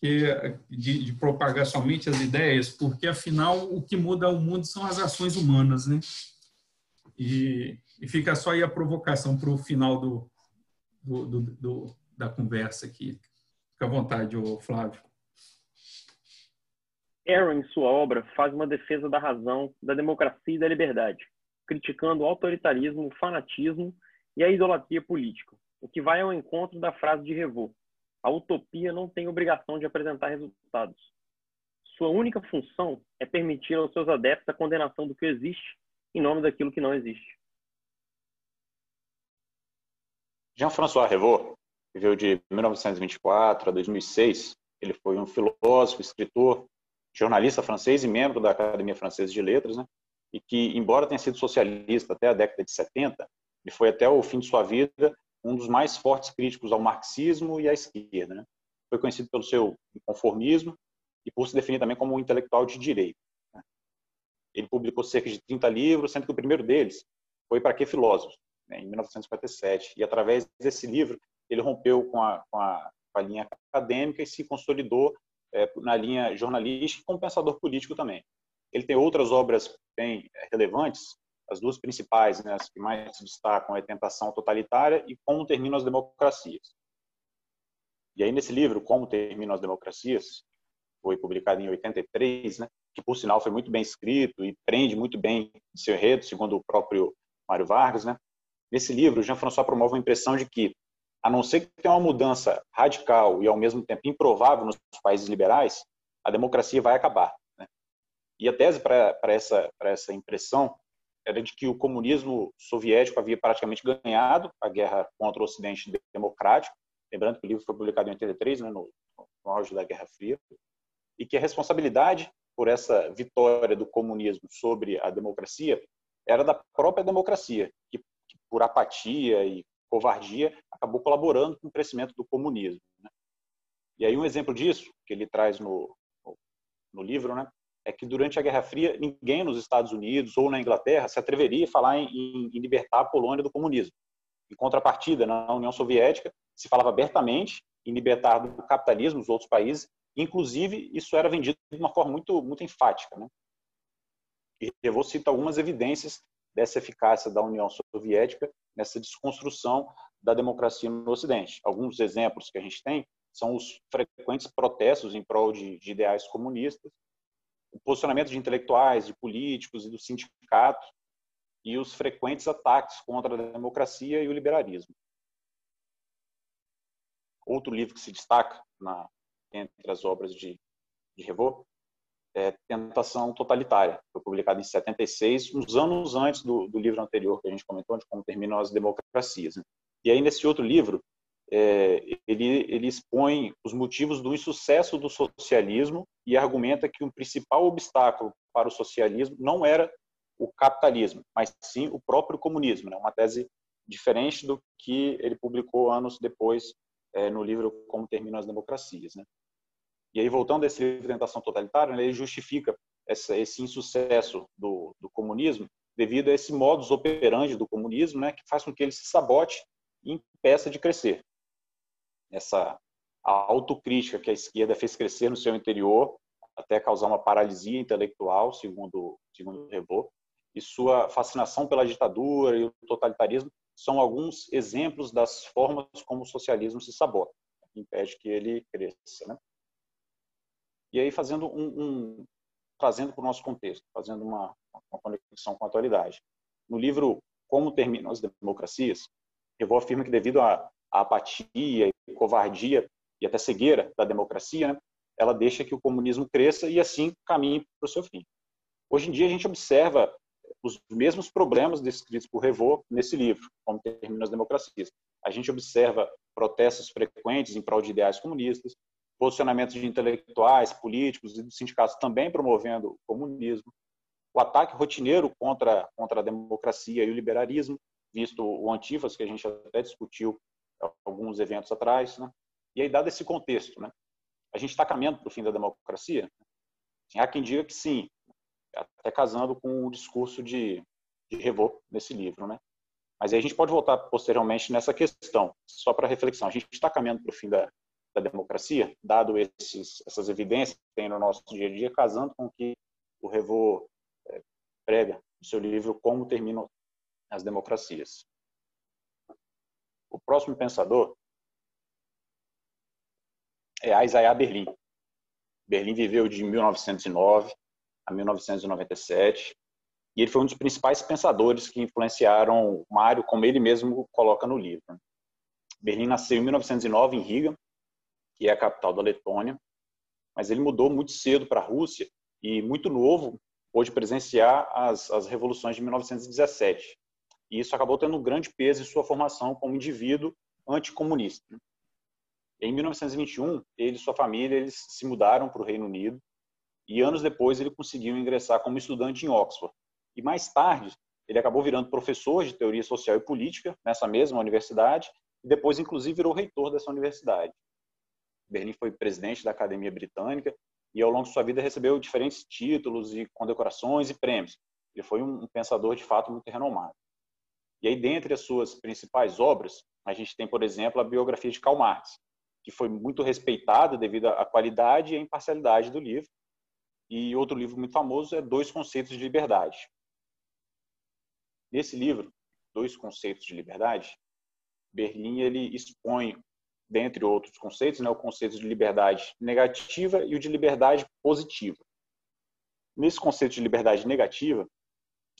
Que, de, de propagar somente as ideias, porque afinal o que muda o mundo são as ações humanas, né? E, e fica só aí a provocação para o final do, do, do, do, da conversa aqui. Fica à vontade, Flávio. Aaron, em sua obra, faz uma defesa da razão, da democracia e da liberdade, criticando o autoritarismo, o fanatismo e a idolatria política, o que vai ao encontro da frase de Revaux. A utopia não tem obrigação de apresentar resultados. Sua única função é permitir aos seus adeptos a condenação do que existe em nome daquilo que não existe. Jean-François Revaux viveu de 1924 a 2006. Ele foi um filósofo, escritor, jornalista francês e membro da Academia Francesa de Letras, né? e que, embora tenha sido socialista até a década de 70, ele foi até o fim de sua vida um dos mais fortes críticos ao marxismo e à esquerda. Né? Foi conhecido pelo seu inconformismo e por se definir também como um intelectual de direito. Né? Ele publicou cerca de 30 livros, sendo que o primeiro deles foi Para Que Filósofos, né, em 1957. E através desse livro, ele rompeu com a, com a, com a linha acadêmica e se consolidou é, na linha jornalística como pensador político também. Ele tem outras obras bem relevantes, as duas principais, né, as que mais se destacam é Tentação Totalitária e Como Terminam as Democracias. E aí, nesse livro, Como Terminam as Democracias, foi publicado em 83, né, que, por sinal, foi muito bem escrito e prende muito bem seu enredo, segundo o próprio Mário Vargas, né, Nesse livro, Jean-François promove a impressão de que, a não ser que tenha uma mudança radical e, ao mesmo tempo, improvável nos países liberais, a democracia vai acabar. Né? E a tese para essa, essa impressão era de que o comunismo soviético havia praticamente ganhado a guerra contra o Ocidente democrático, lembrando que o livro foi publicado em 83, né, no, no auge da Guerra Fria, e que a responsabilidade por essa vitória do comunismo sobre a democracia era da própria democracia, que por apatia e covardia, acabou colaborando com o crescimento do comunismo. Né? E aí um exemplo disso, que ele traz no, no livro, né, é que durante a Guerra Fria, ninguém nos Estados Unidos ou na Inglaterra se atreveria a falar em, em libertar a Polônia do comunismo. Em contrapartida, na União Soviética, se falava abertamente em libertar do capitalismo os outros países, inclusive isso era vendido de uma forma muito, muito enfática. Né? E eu vou citar algumas evidências dessa eficácia da União Soviética nessa desconstrução da democracia no Ocidente. Alguns exemplos que a gente tem são os frequentes protestos em prol de, de ideais comunistas o posicionamento de intelectuais, de políticos e do sindicato e os frequentes ataques contra a democracia e o liberalismo. Outro livro que se destaca na, entre as obras de, de Revaux é Tentação Totalitária, foi publicado em 76, uns anos antes do, do livro anterior que a gente comentou, de como terminam as democracias. Né? E aí, nesse outro livro, é, ele, ele expõe os motivos do insucesso do socialismo e argumenta que o principal obstáculo para o socialismo não era o capitalismo, mas sim o próprio comunismo. Né? Uma tese diferente do que ele publicou anos depois é, no livro Como Terminam as Democracias. Né? E aí, voltando a esse livro Tentação Totalitária, né, ele justifica essa, esse insucesso do, do, comunismo devido a esse modus operandi do comunismo, né, que faz com que ele se sabote e impeça de crescer essa autocrítica que a esquerda fez crescer no seu interior até causar uma paralisia intelectual, segundo segundo Revaux, e sua fascinação pela ditadura e o totalitarismo são alguns exemplos das formas como o socialismo se sabota, impede que ele cresça, né? E aí fazendo um, um trazendo para o nosso contexto, fazendo uma, uma conexão com a atualidade. No livro Como Terminam as Democracias, Revaux afirma que devido à apatia covardia e até cegueira da democracia, né, ela deixa que o comunismo cresça e assim caminhe para o seu fim. Hoje em dia a gente observa os mesmos problemas descritos por Revaux nesse livro, como termina as democracias. A gente observa protestos frequentes em prol de ideais comunistas, posicionamentos de intelectuais, políticos e dos sindicatos também promovendo o comunismo, o ataque rotineiro contra, contra a democracia e o liberalismo, visto o Antifas, que a gente até discutiu alguns eventos atrás, né? E aí, dado esse contexto, né? A gente está caminhando para o fim da democracia? Há quem diga que sim, até casando com o discurso de, de Revaux nesse livro, né? Mas aí a gente pode voltar posteriormente nessa questão, só para reflexão. A gente está caminhando para o fim da, da democracia, dado esses, essas evidências que tem no nosso dia a dia, casando com o que o Revaux é, prega no seu livro Como Terminam as Democracias. O próximo pensador é Isaiah Berlin. Berlim viveu de 1909 a 1997 e ele foi um dos principais pensadores que influenciaram Mário, como ele mesmo coloca no livro. Berlim nasceu em 1909 em Riga, que é a capital da Letônia, mas ele mudou muito cedo para a Rússia e muito novo pôde presenciar as, as revoluções de 1917. E isso acabou tendo um grande peso em sua formação como indivíduo anticomunista. Em 1921, ele e sua família eles se mudaram para o Reino Unido e anos depois ele conseguiu ingressar como estudante em Oxford. E mais tarde, ele acabou virando professor de teoria social e política nessa mesma universidade e depois, inclusive, virou reitor dessa universidade. Berlim foi presidente da Academia Britânica e, ao longo de sua vida, recebeu diferentes títulos e condecorações e prêmios. Ele foi um pensador, de fato, muito renomado. E aí, dentre as suas principais obras, a gente tem, por exemplo, a biografia de Karl Marx, que foi muito respeitada devido à qualidade e à imparcialidade do livro. E outro livro muito famoso é Dois Conceitos de Liberdade. Nesse livro, Dois Conceitos de Liberdade, Berlim ele expõe, dentre outros conceitos, né, o conceito de liberdade negativa e o de liberdade positiva. Nesse conceito de liberdade negativa,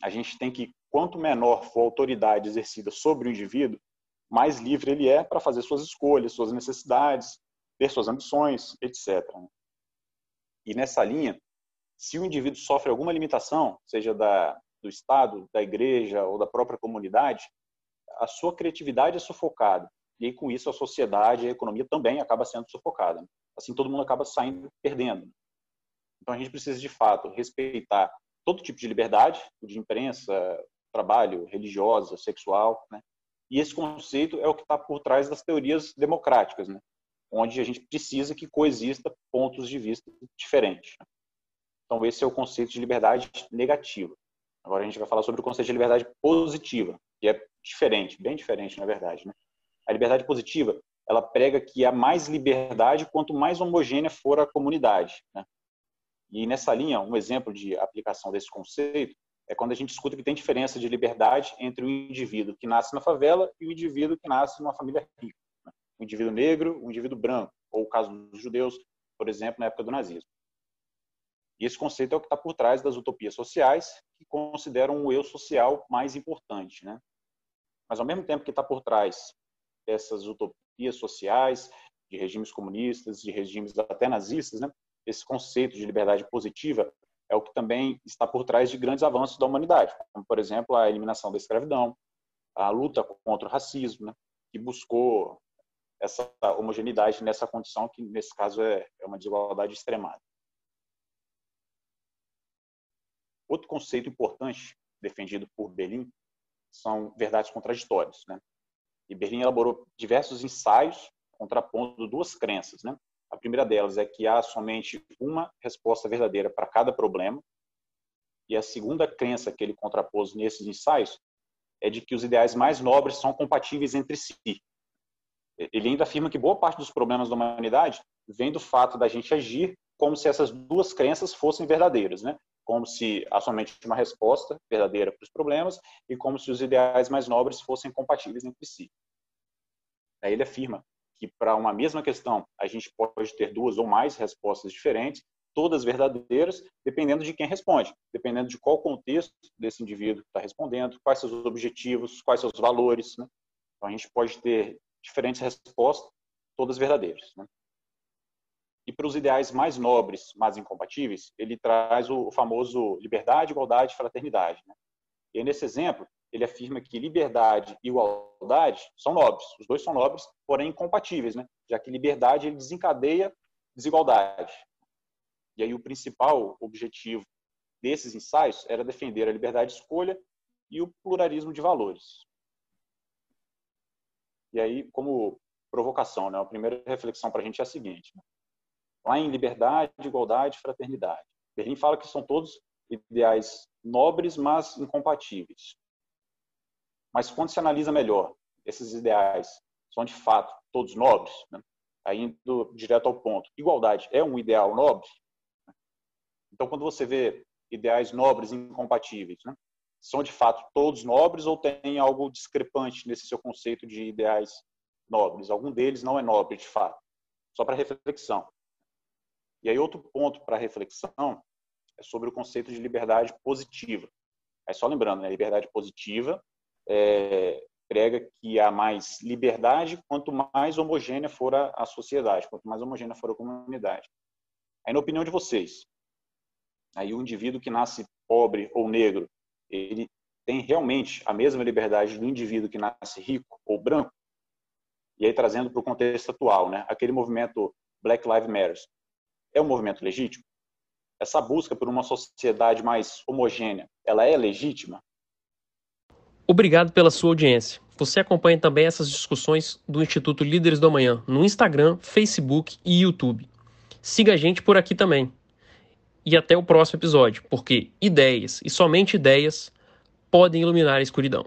a gente tem que quanto menor for a autoridade exercida sobre o indivíduo, mais livre ele é para fazer suas escolhas, suas necessidades, ter suas ambições, etc. E nessa linha, se o indivíduo sofre alguma limitação, seja da, do Estado, da igreja ou da própria comunidade, a sua criatividade é sufocada. E com isso, a sociedade e a economia também acaba sendo sufocada. Assim, todo mundo acaba saindo perdendo. Então, a gente precisa, de fato, respeitar todo tipo de liberdade, de imprensa, trabalho, religiosa, sexual, né? E esse conceito é o que está por trás das teorias democráticas, né? onde a gente precisa que coexista pontos de vista diferentes. Então, esse é o conceito de liberdade negativa. Agora a gente vai falar sobre o conceito de liberdade positiva, que é diferente, bem diferente, na verdade. Né? A liberdade positiva, ela prega que há mais liberdade quanto mais homogênea for a comunidade. Né? E nessa linha, um exemplo de aplicação desse conceito é quando a gente escuta que tem diferença de liberdade entre o indivíduo que nasce na favela e o indivíduo que nasce numa família rica. Né? O indivíduo negro, o indivíduo branco, ou o caso dos judeus, por exemplo, na época do nazismo. E esse conceito é o que está por trás das utopias sociais, que consideram o eu social mais importante. Né? Mas, ao mesmo tempo que está por trás dessas utopias sociais, de regimes comunistas, de regimes até nazistas, né? Esse conceito de liberdade positiva é o que também está por trás de grandes avanços da humanidade, como, por exemplo, a eliminação da escravidão, a luta contra o racismo, né? que buscou essa homogeneidade nessa condição que, nesse caso, é, é uma desigualdade extremada. Outro conceito importante defendido por Berlim são verdades contraditórias. Né? E Berlim elaborou diversos ensaios contrapondo duas crenças. Né? A primeira delas é que há somente uma resposta verdadeira para cada problema. E a segunda crença que ele contrapôs nesses ensaios é de que os ideais mais nobres são compatíveis entre si. Ele ainda afirma que boa parte dos problemas da humanidade vem do fato da gente agir como se essas duas crenças fossem verdadeiras, né? como se há somente uma resposta verdadeira para os problemas e como se os ideais mais nobres fossem compatíveis entre si. Aí ele afirma que para uma mesma questão a gente pode ter duas ou mais respostas diferentes, todas verdadeiras, dependendo de quem responde, dependendo de qual contexto desse indivíduo está respondendo, quais seus objetivos, quais seus valores. Né? Então a gente pode ter diferentes respostas, todas verdadeiras. Né? E para os ideais mais nobres, mas incompatíveis, ele traz o famoso liberdade, igualdade fraternidade. Né? E nesse exemplo, ele afirma que liberdade e igualdade são nobres. Os dois são nobres, porém incompatíveis, né? já que liberdade ele desencadeia desigualdade. E aí o principal objetivo desses ensaios era defender a liberdade de escolha e o pluralismo de valores. E aí, como provocação, né? a primeira reflexão para a gente é a seguinte. Né? lá em liberdade, igualdade, fraternidade. Berlim fala que são todos ideais nobres, mas incompatíveis. Mas quando se analisa melhor, esses ideais são de fato todos nobres, né? indo direto ao ponto. Igualdade é um ideal nobre? Então, quando você vê ideais nobres incompatíveis, né? são de fato todos nobres ou tem algo discrepante nesse seu conceito de ideais nobres? Algum deles não é nobre, de fato. Só para reflexão. E aí outro ponto para reflexão é sobre o conceito de liberdade positiva. Aí só lembrando, né, liberdade positiva é, prega que há mais liberdade quanto mais homogênea for a, a sociedade, quanto mais homogênea for a comunidade. Aí na opinião de vocês, aí o indivíduo que nasce pobre ou negro, ele tem realmente a mesma liberdade do indivíduo que nasce rico ou branco? E aí trazendo para o contexto atual, né, aquele movimento Black Lives Matter, é um movimento legítimo? Essa busca por uma sociedade mais homogênea, ela é legítima? Obrigado pela sua audiência. Você acompanha também essas discussões do Instituto Líderes do Amanhã no Instagram, Facebook e YouTube. Siga a gente por aqui também. E até o próximo episódio, porque ideias e somente ideias podem iluminar a escuridão.